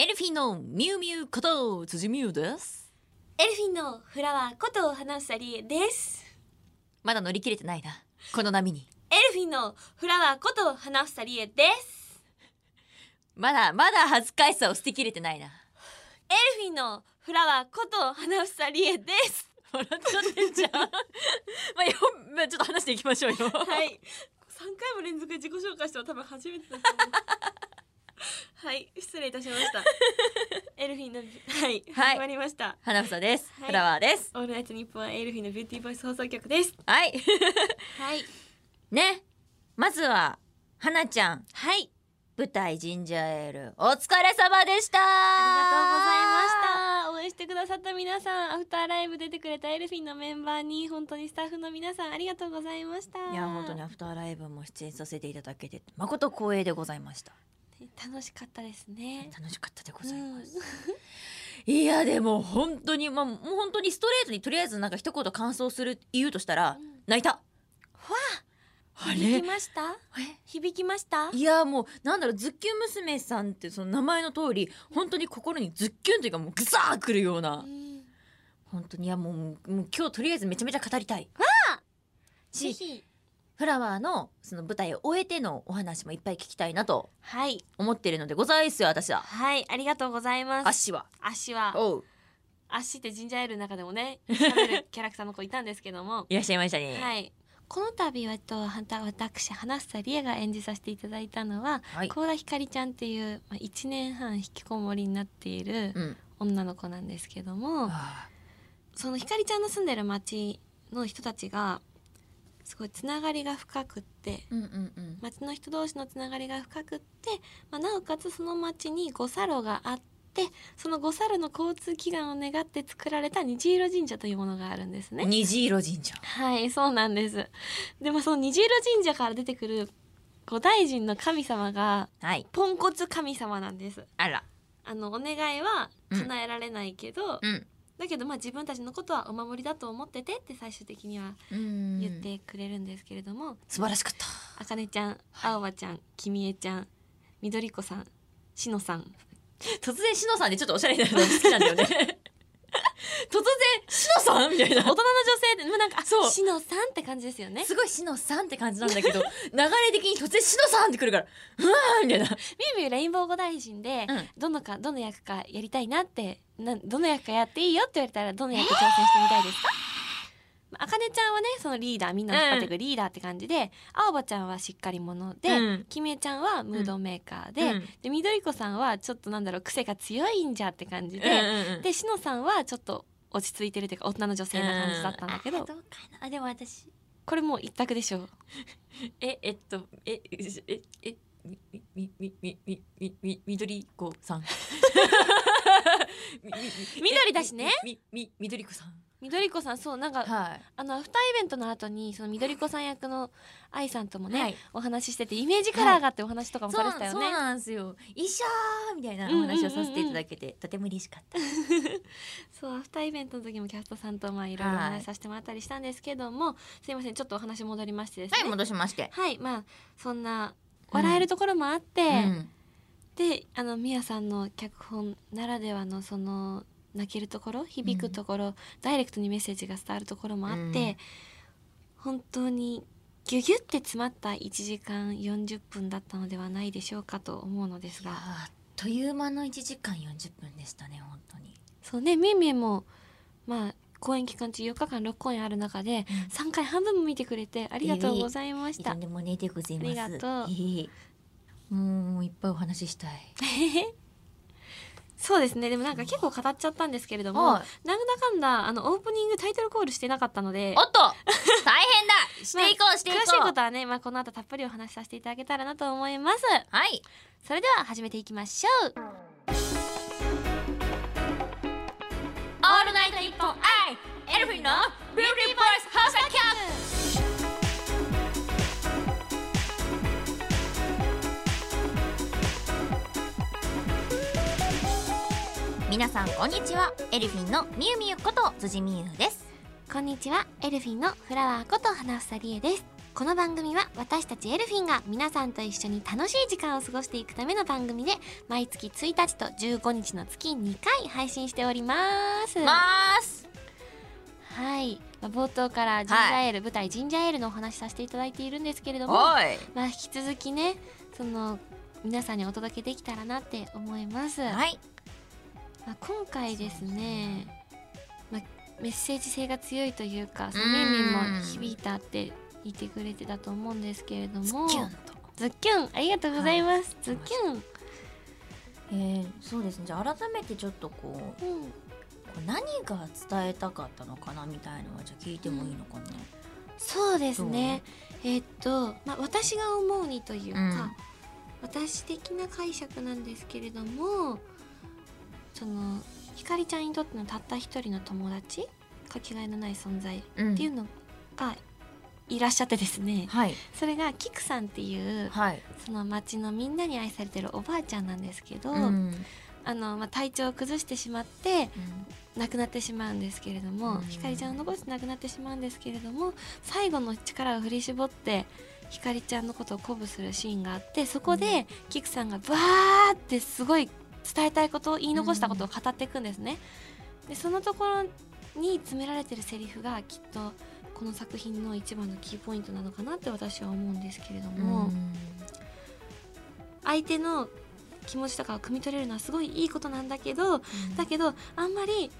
エルフィンのミュウミュウこと辻ミュウです。エルフィンのフラワーこと花房理恵です。まだ乗り切れてないな。この波に。エルフィンのフラワーこと花房理恵です。まだまだ恥ずかしさを捨てきれてないな。エルフィンのフラワーこと花房理恵です。笑っちゃってんじゃん。まあよまあちょっと話していきましょうよ。はい。三回も連続で自己紹介したの多分初めてだと思うはい失礼いたしました。エルフィンのはい、はい始まりました。花房です、はい。フラワーです。オールナイトニッポンはエルフィンのビューティーボイス放送局です。はい。はい。ねまずは花ちゃん。はい。舞台ジンジャーエールお疲れ様でした。ありがとうございました。応援してくださった皆さんアフターライブ出てくれたエルフィンのメンバーに本当にスタッフの皆さんありがとうございました。いや本当にアフターライブも出演させていただけて誠光栄でございました楽しかったですね。楽しかったでございます、いやでも本当にまあもう本当にストレートにとりあえずなんか一言感想する言うとしたら、うん。泣いた。わあ響れ？きました？え？響きました？いやもうなんだろうズッキュン娘さんってその名前の通り本当に心にズッキュンというかもうグサーくるような。うん。本当にいやもうもう今日とりあえずめちゃめちゃ語りたい。しぜひフラワーのその舞台を終えてのお話もいっぱい聞きたいなとはい。思っているのでございますよ私は。はいありがとうございます。足は？足は。おう。足ってジンジャーエールの中でもね喋るキャラクターの子いたんですけども。いらっしゃいましたね。はい。この度はと私花房理恵が演じさせていただいたのははい。高田ひかりちゃんっていう、まあ、1年半引きこもりになっているうん。女の子なんですけども、あそのひかりちゃんの住んでる町の人たちがすごいつながりが深くってーうんうんうん。町の人同士のつながりが深くって、まあ、なおかつその町に五差路があってその五差路の交通祈願を願って作られた虹色神社というものがあるんですね。虹色神社。はいそうなんです。でもその虹色神社から出てくる五大神の神様がはい。ポンコツ神様なんです。あら。あのお願いは叶えられないけど、うんだけどまあ自分たちのことはお守りだと思っててって最終的にはうん。言ってくれるんですけれども、素晴らしかった。あかねちゃん、あおばちゃん、きみえちゃん、みどりこさん、しのさん。突然しのさんでちょっとおしゃれになるの好きなんだよね。突然しのさんみたいな。大人の女性で、もうなんか、そう。しのさんって感じですよね。すごいしのさんって感じなんだけど 流れ的に突然しのさんってくるからうわーみたいな。みゆみゆレインボー五大臣で、うん。どのか、どの役かやりたいなって、などの役かやっていいよって言われたら、どの役挑戦してみたいですか？まああかねちゃんはね、そのリーダー、みんなを引っ張っていくリーダーって感じで、あおばちゃんはしっかり者で、うん。きみえちゃんはムードメーカーで、うん。で、みどりこさんはちょっとなんだろう、癖が強いんじゃって感じで、でしのさんはちょっと落ち着いてるというか大人の女性な感じだったんだけど、うあどうかなあでも私これもう一択でしょう。ええっとえええみみみみみみみみみどりこさん 緑だしね。みみみみどりこさん。みどりこさんそうなんかはい。あのアフターイベントの後にそのみどりこさん役の愛さんともね、はい。お話ししててイメージカラーがってお話とかもされてたよね、そうなんですよ。一緒ーみたいなお話をさせていただけてとても嬉しかった。そうアフターイベントの時もキャストさんとまあいろいろお話しさせてもらったりしたんですけども、すいませんちょっとお話戻りましてですね。はい戻しまして。はいまあそんな笑えるところもあって、うんであのみやさんの脚本ならではのその泣けるところ響くところ、ダイレクトにメッセージが伝わるところもあって、うん。本当にギュギュって詰まった1時間40分だったのではないでしょうかと思うのですが。あっという間の1時間40分でしたね本当に。そうねみえみえもまあ公演期間中4日間6公演ある中で3回半分も見てくれてありがとうございました。とんでもねえでございます。ありがとう。いいもういっぱいお話ししたい。そうですね。でもなんか結構語っちゃったんですけれども、はい。なんだかんだあのオープニングタイトルコールしてなかったので。おっと 大変だ。していこうしていこう。詳しいことはね、まあ、この後たっぷりお話しさせていただけたらなと思います。はい。それでは始めていきましょう。オールナイトニッポンアイエルフィンのビューティーボイス放送局皆さんこんにちは。エルフィンのみゆみゆこと辻みゆです。こんにちは。エルフィンのフラワーこと花房理恵です。この番組は私たちエルフィンが皆さんと一緒に楽しい時間を過ごしていくための番組で毎月1日と15日の月2回配信しております。ます。はい、まあ、冒頭からジンジャーエール、舞台ジンジャーエールのお話しさせていただいているんですけれどもまあ引き続きねその皆さんにお届けできたらなって思います、はいまあ、今回ですね、まあ、メッセージ性が強いというかそのうん。みんみんも響いたって言ってくれてたと思うんですけれどもズッキュンありがとうございます、ズッキュン、えー、そうですね。じゃあ改めてちょっとこううん、こう何が伝えたかったのかなみたいのはじゃあ聞いてもいいのかな、そうですね。えーっと、まあ、私が思うにというか、うん。私的な解釈なんですけれどもそのひかりちゃんにとってのたった一人の友達かけがえのない存在っうんていうのがいらっしゃってですね、はい。それがキクさんっていうはい、その町のみんなに愛されてるおばあちゃんなんですけど、うん。あのまあ、体調を崩してしまって亡くなってしまうんですけれども、うん。ひかりちゃんを残して亡くなってしまうんですけれども最後の力を振り絞ってひかりちゃんのことを鼓舞するシーンがあってそこで、キクさんがバーってすごい伝えたいことを言い残したことを語っていくんですね。でそのところに詰められてるセリフがきっとこの作品の一番のキーポイントなのかなって私は思うんですけれども、相手の気持ちとかを汲み取れるのはすごいいいことなんだけどだけどあんまり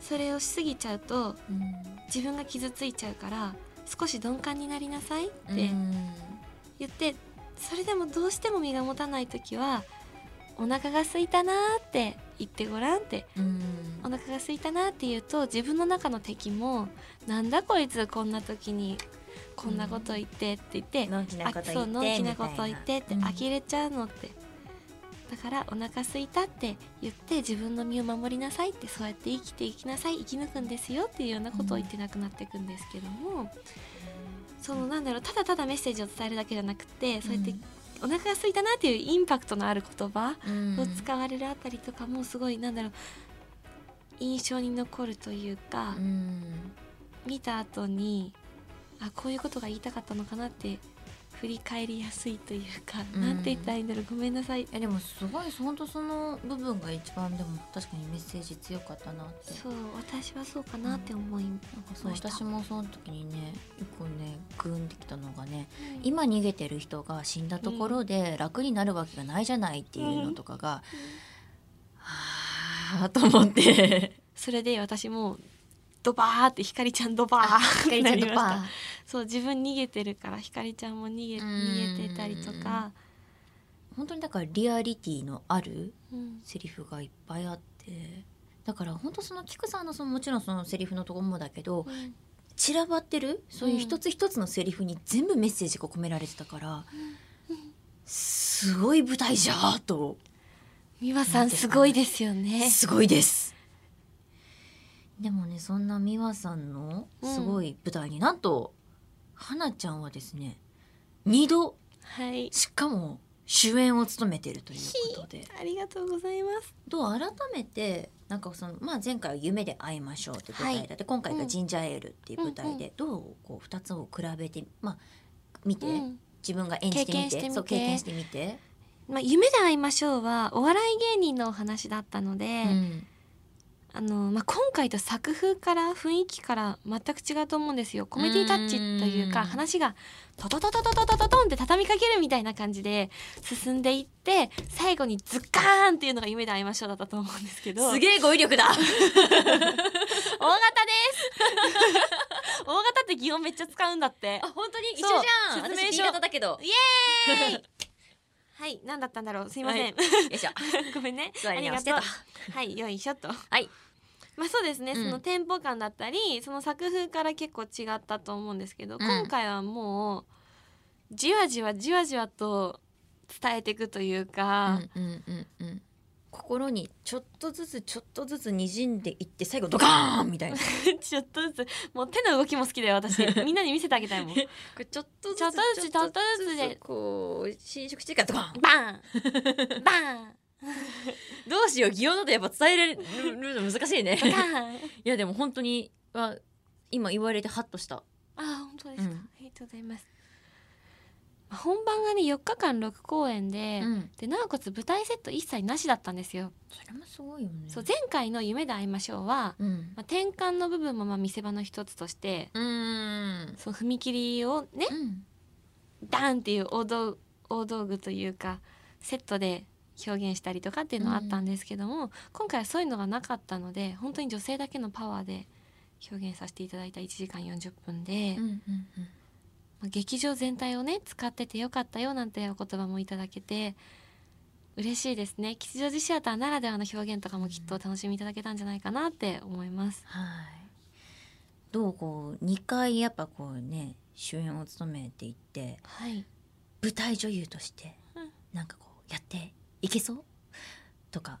それをしすぎちゃうと自分が傷ついちゃうから少し鈍感になりなさいって言ってそれでもどうしても身が持たない時はお腹が空いたなーって言ってごらんって。お腹が空いたなって言うと自分の中の敵もなんだこいつこんな時にこんなこと言ってって言って、のんきなことあ言ってそうのんきなみたいこと言って呆れちゃうのって、だからお腹空いたって言って自分の身を守りなさいってそうやって生きていきなさい生き抜くんですよっていうようなことを言ってなくなっていくんですけども、そのなんだろうただただメッセージを伝えるだけじゃなくてそうやってお腹が空いたなっていうインパクトのある言葉を使われるあたりとかもすごいなんだろう印象に残るというか、見た後にあこういうことが言いたかったのかなって振り返りやすいというか、うん。なんて言ったらいいんだろうごめんなさい。えでもすごい本当その部分が一番でも確かにメッセージ強かったなって。そう私はそうかなって思いなんかそうました私もその時にね一個ねグーンってきたのがね今逃げてる人が死んだところで楽になるわけがないじゃないっていうのとかが、はあと思ってそれで私もドバーってひかりちゃんドバー ひかりちゃんとなりました。パそう自分逃げてるからひかりちゃんも逃げうん逃げてたりとか、本当にだからリアリティのあるうん。セリフがいっぱいあって。だから本当その菊さんのそのもちろんそのセリフのところもだけどうん。散らばってるそういう一つ一つのセリフに全部メッセージが込められてたから、すごい舞台じゃーと美和さんすごいですよね。すごいですでもねそんな美和さんのすごい舞台に、なんと花ちゃんはですね2度はい。しかも主演を務めてるということで。ありがとうございます。どう改めてなんかその、まあ、前回は「夢で会いましょう」って舞台だって、今回が「ジンジャーエール」っていう舞台で、どうこう2つを比べて、まあ、見て、うん。自分が演じてみて経験そう経験してみて。まあ、夢で会いましょうはお笑い芸人のお話だったので、うんあのまあ、今回と作風から雰囲気から全く違うと思うんですよ。コメディタッチというかうん。話がトトトトトトトトトンって畳みかけるみたいな感じで進んでいって最後にズッカーンっていうのが夢で会いましょうだったと思うんですけど。すげえ語彙力だ。大型です。大型って擬音めっちゃ使うんだって。あ本当に？一緒じゃん。説明書。だけど。イエーイ はい何だったんだろう。すいません、はい。よいしょ。ごめんね。ありがとう。はいよいしょっと。はい。まあそうですね、うん。そのテンポ感だったりその作風から結構違ったと思うんですけど、ん。今回はもうじわじわじわじわと伝えていくというか、うんうんうんうん心にちょっとずつちょっとずつ滲んでいって最後ドカーンみたいな。こ ちょっとずつもう手の動きも好きだよ私。みんなに見せてあげたいもん。れちょっとずつちょっとずつちょっとずつでこう侵食してからドカーン。バン。バン。どうしよう擬音だとやっぱ伝えられるの難しいね。いやでも本当には今言われてハッとした。あ本当ですか、うん。ありがとうございます本番がね4日間6公演で、うん。でなおかつ舞台セット一切なしだったんですよ。それもすごいよね。そう前回の「夢で会いましょうは」うん。まあ、転換の部分もまあ見せ場の一つとしてうーん。その踏切をねうん。ダンっていう大道大道具というかセットで表現したりとかっていうのはあったんですけども、今回はそういうのがなかったので本当に女性だけのパワーで表現させていただいた1時間40分で、うんうんまあ劇場全体をね使っててよかったよなんてお言葉もいただけて嬉しいですね。吉祥寺シアターならではの表現とかもきっとお楽しみいただけたんじゃないかなって思います。はい。どうこう2回やっぱこうね主演を務めていってはい、舞台女優としてうん。なんかこうやっていけそう？とか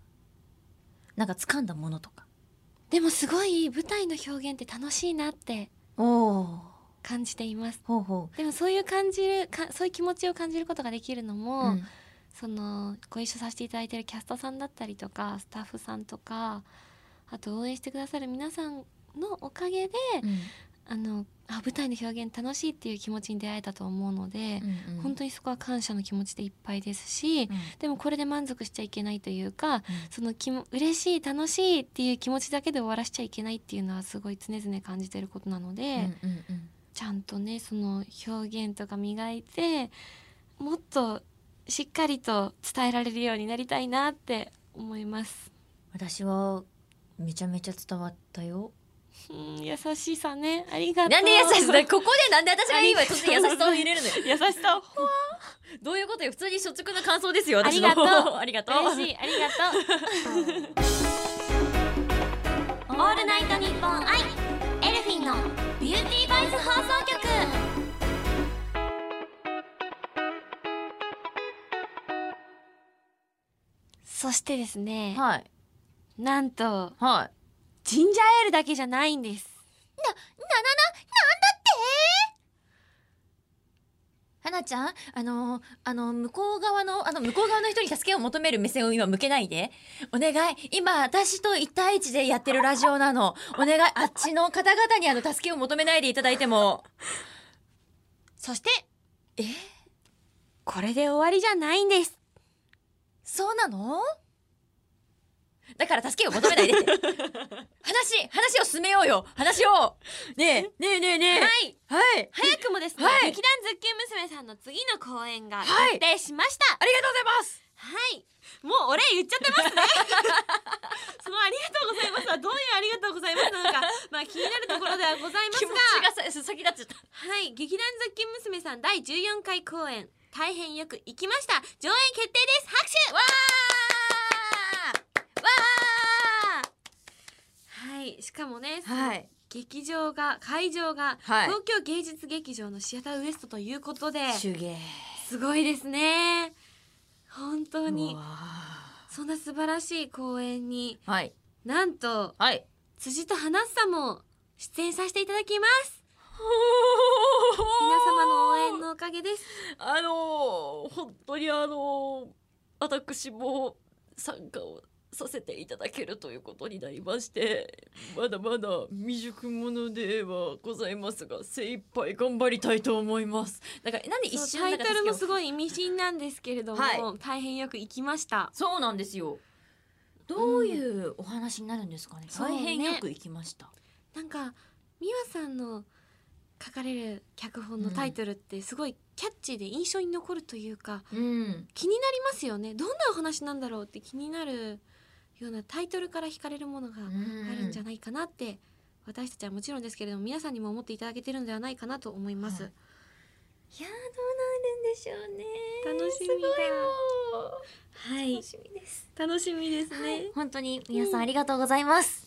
なんか掴んだものとか。でもすごい舞台の表現って楽しいなって。おお感じています。ほうほでもそういう感じるかそういう気持ちを感じることができるのう、も、うん。そのご一緒させていただいているキャストさんだったりとかスタッフさんとかあと応援してくださる皆さんのおかげであのあ舞台の表現楽しいっていう気持ちに出会えたと思うので、うんうん。本当にそこは感謝の気持ちでいっぱいですし、うん。でもこれで満足しちゃいけないというかその気も嬉しい楽しいっていう気持ちだけで終わらしちゃいけないっていうのはすごい常々感じてることなので、うんうんうんちゃんとねその表現とか磨いてもっとしっかりと伝えられるようになりたいなって思います。私はめちゃめちゃ伝わったよ。うん優しさね。ありがとう。なんで優しさここでなんで私が今突然優しさを入れるのよ。優しさを。どういうことよ？普通に率直な感想ですよありがとう。ありがとう。嬉しい。ありがとう。オールナイトニッポンアそしてですね、はい。なんとはい。ジンジャーエールだけじゃないんです。はなちゃんあのあの向こう側のあの向こう側の人に助けを求める目線を今向けないで。お願い今私と一対一でやってるラジオなの。お願いあっちの方々にあの助けを求めないでいただいても。そしてえ？これで終わりじゃないんです。そうなの？だから助けを求めないで。話話を進めようよ。話を。ねえねえねえねえ。はい。はい。早くもですね、はい。劇団ズッキュン娘さんの次の公演がはい。決定しました。ありがとうございます。はい。もうお礼言っちゃってますね。そのありがとうございます。はどういうありがとうございますなのか、まあ気になるところではございますが、ちがさ先立っちゃった。はい、劇団ズッキ娘さん第14回公演、大変よく行きました。上演決定です。拍手わはい、しかもね、ーはい。劇場が会場が、はい。東京芸術劇場のシアターウエストということで手芸すごいですね。本当に。うわそんな素晴らしい公演にーはい。なんとはい。辻と花さんも出演させていただきます。皆様の応援のおかげです。あのー本当にあのー私も参加をさせていただけるということになりましてまだまだ未熟者ではございますが精一杯頑張りたいと思います。だからなんで一瞬タイトルもすいごい意味深なんですけれども、はい。大変よく行きました。そうなんですよ。どういうお話になるんですかね、そうね大変よく行きました、なんか美和さんの書かれる脚本のタイトルってすごいキャッチーで印象に残るというか、うん。気になりますよね。どんなお話なんだろうって気になるようなタイトルから惹かれるものがあるんじゃないかなって、私たちはもちろんですけれども皆さんにも思っていただけてるのではないかなと思います、はい。いやーどうなるんでしょうね。楽しみだ。すごい。もうはい。楽しみです、楽しみですね、本当に皆さん。ありがとうございます、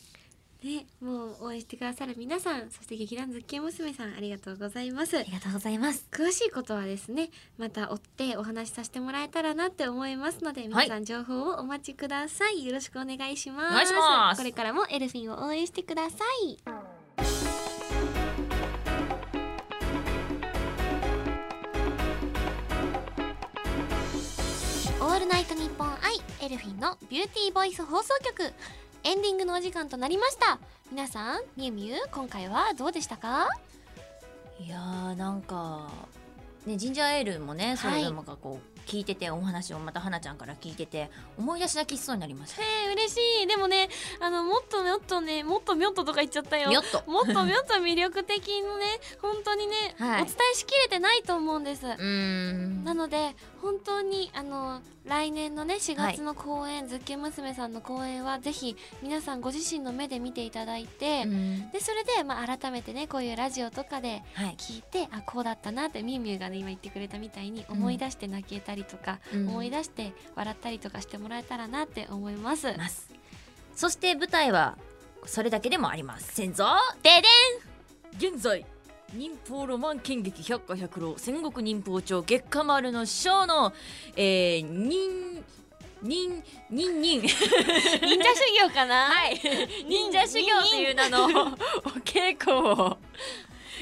ねもう応援してくださる皆さんそして劇団ズッキュン娘さんありがとうございます。ありがとうございます。詳しいことはですねまた追ってお話しさせてもらえたらなって思いますので皆さん情報をお待ちください、よろしくお願いします。お願いします。これからもエルフィンを応援してください。オールナイトニッポンアイエルフィンのビューティーボイス放送局エンディングのお時間となりました。皆さんみゆみゆ今回はどうでしたか？いやーなんかねジンジャーエールもねそうはい。いうのがこう聞いててお話をまた花ちゃんから聞いてて思い出し泣きしそうになりました。へえ嬉しい。でもねあのもっともっとねもっとみょっととか言っちゃったよ。みょっと。もっとみょっと魅力的のね本当にね、はい。お伝えしきれてないと思うんです、うーん。なので本当にあの来年のね4月の公演、ズッキュン娘さんの公演はぜひ皆さんご自身の目で見ていただいて、うん。でそれで、まあ、改めてねこういうラジオとかではい。聞いてあこうだったなってみゆみゆがね今言ってくれたみたいに思い出して泣けたりとか、うん。思い出して笑ったりとかしてもらえたらなって思います。ます。そして舞台はそれだけでもありませんぞでで現在忍法ロマン剣劇百花百浪戦国忍法帳月下丸の章のえー、忍忍忍忍。ん忍者修行かな、はい。忍者修行という名のお稽古を。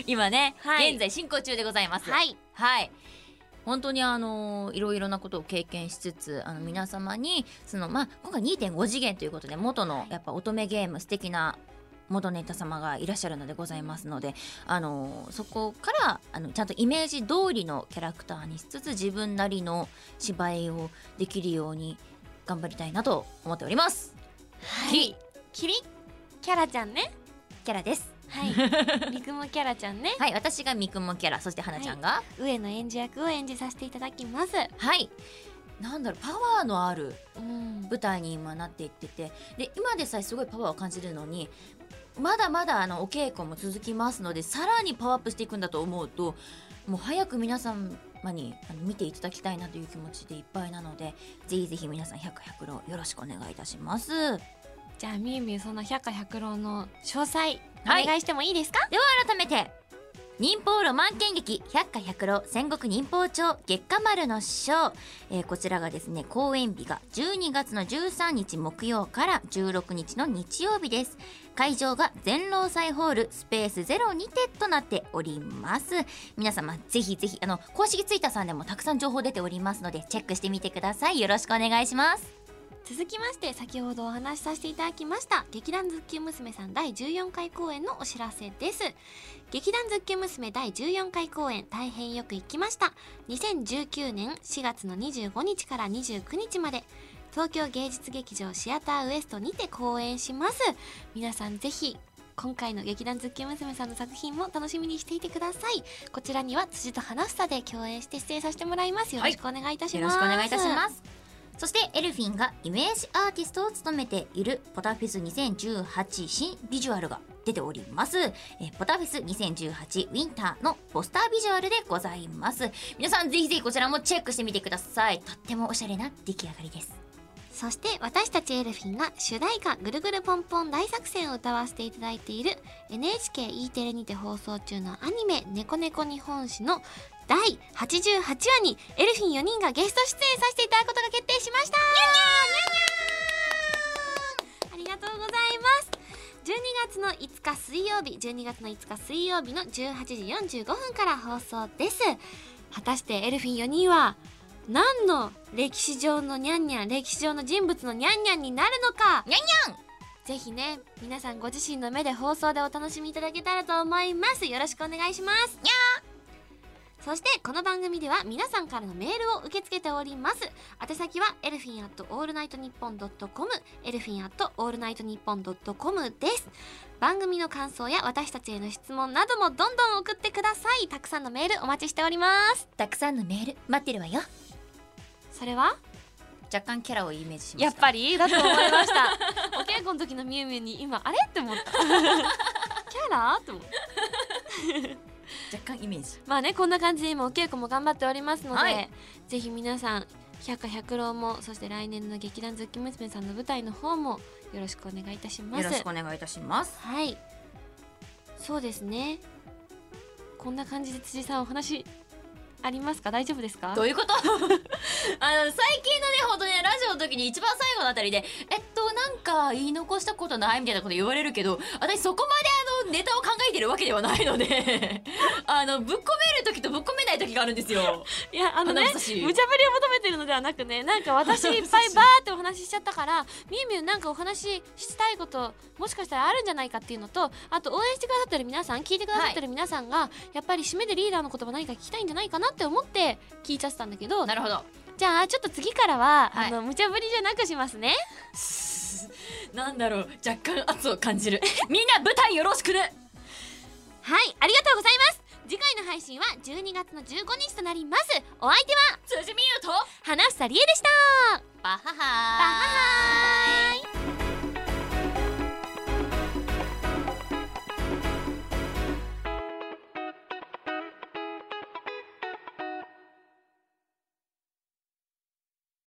今ね、はい。現在進行中でございます。はい。はい。本当にあのいろいろなことを経験しつつあの皆様にそのまあ今回2.5次元ということで元のやっぱ乙女ゲーム素敵な元ネタ様がいらっしゃるのでございますのであのそこからあのちゃんとイメージ通りのキャラクターにしつつ自分なりの芝居をできるように頑張りたいなと思っております。はい。キリ。キャラちゃんね。キャラです。はい。みくもキャラちゃんね。はい、私がみくもキャラ、そして花ちゃんが、上野演じ役を演じさせていただきます。はい、なんだろう、パワーのあるうん。舞台に今なっていってて、で、今でさえすごいパワーを感じるのに、まだまだあのお稽古も続きますので、さらにパワーアップしていくんだと思うと、もう早く皆様にあの見ていただきたいなという気持ちでいっぱいなので、ぜひぜひ皆さん100、100ロよろしくお願いいたします。じゃあみゆみゆその百花百浪の詳細はいお願いしてもいいですか、では改めて忍法ロマン剣劇百花百浪戦国忍法帳月下丸の章、えーこちらがですね公演日が12月の13日木曜から16日の日曜日です。会場が全労祭ホールスペースゼロにてとなっております。皆様ぜひぜひあの公式ツイッターさんでもたくさん情報出ておりますのでチェックしてみてください。よろしくお願いします。続きまして先ほどお話しさせていただきました劇団ズッキュン娘さん第14回公演のお知らせです。劇団ズッキュン娘第14回公演大変よく行きました。2019年4月の25日から29日まで東京芸術劇場シアターウエストにて公演します。皆さんぜひ今回の劇団ズッキュン娘さんの作品も楽しみにしていてください。こちらには辻と花房で共演して出演させてもらいます。よろしくお願いいたします、よろしくお願いいたします。そしてエルフィンがイメージアーティストを務めているポタフェス2018新ビジュアルが出ております、えポタフェス2018ウィンターのポスタービジュアルでございます。皆さんぜひぜひこちらもチェックしてみてください。とってもおしゃれな出来上がりです。そして私たちエルフィンが主題歌「ぐるぐるポンポン大作戦」を歌わせていただいている NHKE テレにて放送中のアニメ「ねこねこ日本史」の第88話にエルフィン4人がゲスト出演させていただくことが決定しました。ありがとうございます12月の5日水曜日12月の5日水曜日の18時45分から放送です果たしてエルフィン4人は何の歴史上のニャンニャン歴史上の人物のニャンニャンになるのかニャンニャンぜひね皆さんご自身の目で放送でお楽しみいただけたらと思いますよろしくお願いしますにそしてこの番組では皆さんからのメールを受け付けております。宛先はエルフィンアットオールナイトニッポンドットコムエルフィンアットオールナイトニッポンドットコムです。番組の感想や私たちへの質問などもどんどん送ってください。たくさんのメールお待ちしております。たくさんのメール待ってるわよ。それは？若干キャラをイメージしました。やっぱり？だと思いました。お稽古の時のみゆみゆに今あれ？って思った。キャラ？って思った若干イメージ。まあねこんな感じで今お稽古も頑張っておりますので、はい。ぜひ皆さん百花百浪もそして来年の劇団ズッキ娘さんの舞台の方もよろしくお願いいたします。よろしくお願いいたします。はい。そうですね。こんな感じで辻さんお話ありますか？大丈夫ですか？どういうこと？あの最近のねほんとねラジオの時に一番最後のあたりで「えっとなんか言い残したことない?」みたいなこと言われるけど私そこまでネタを考えてるわけではないので あのぶっ込める時とぶっ込めない時があるんですよ。いやあのね無茶ぶりを求めてるのではなくねなんか私いっぱいバーってお話ししちゃったからみゆみゆなんかお話ししたいこともしかしたらあるんじゃないかっていうのとあと応援してくださってる皆さん聞いてくださってる皆さんが、やっぱり締めでリーダーの言葉何か聞きたいんじゃないかなって思って聞いちゃってたんだけど。なるほど。じゃあちょっと次からは、はい。あの無茶ぶりじゃなくしますね なんだろう若干圧を感じる。みんな舞台よろしくね。はいありがとうございます。次回の配信は12月の15日となります。お相手は？辻美優と？花房理恵でした。バハハバハハ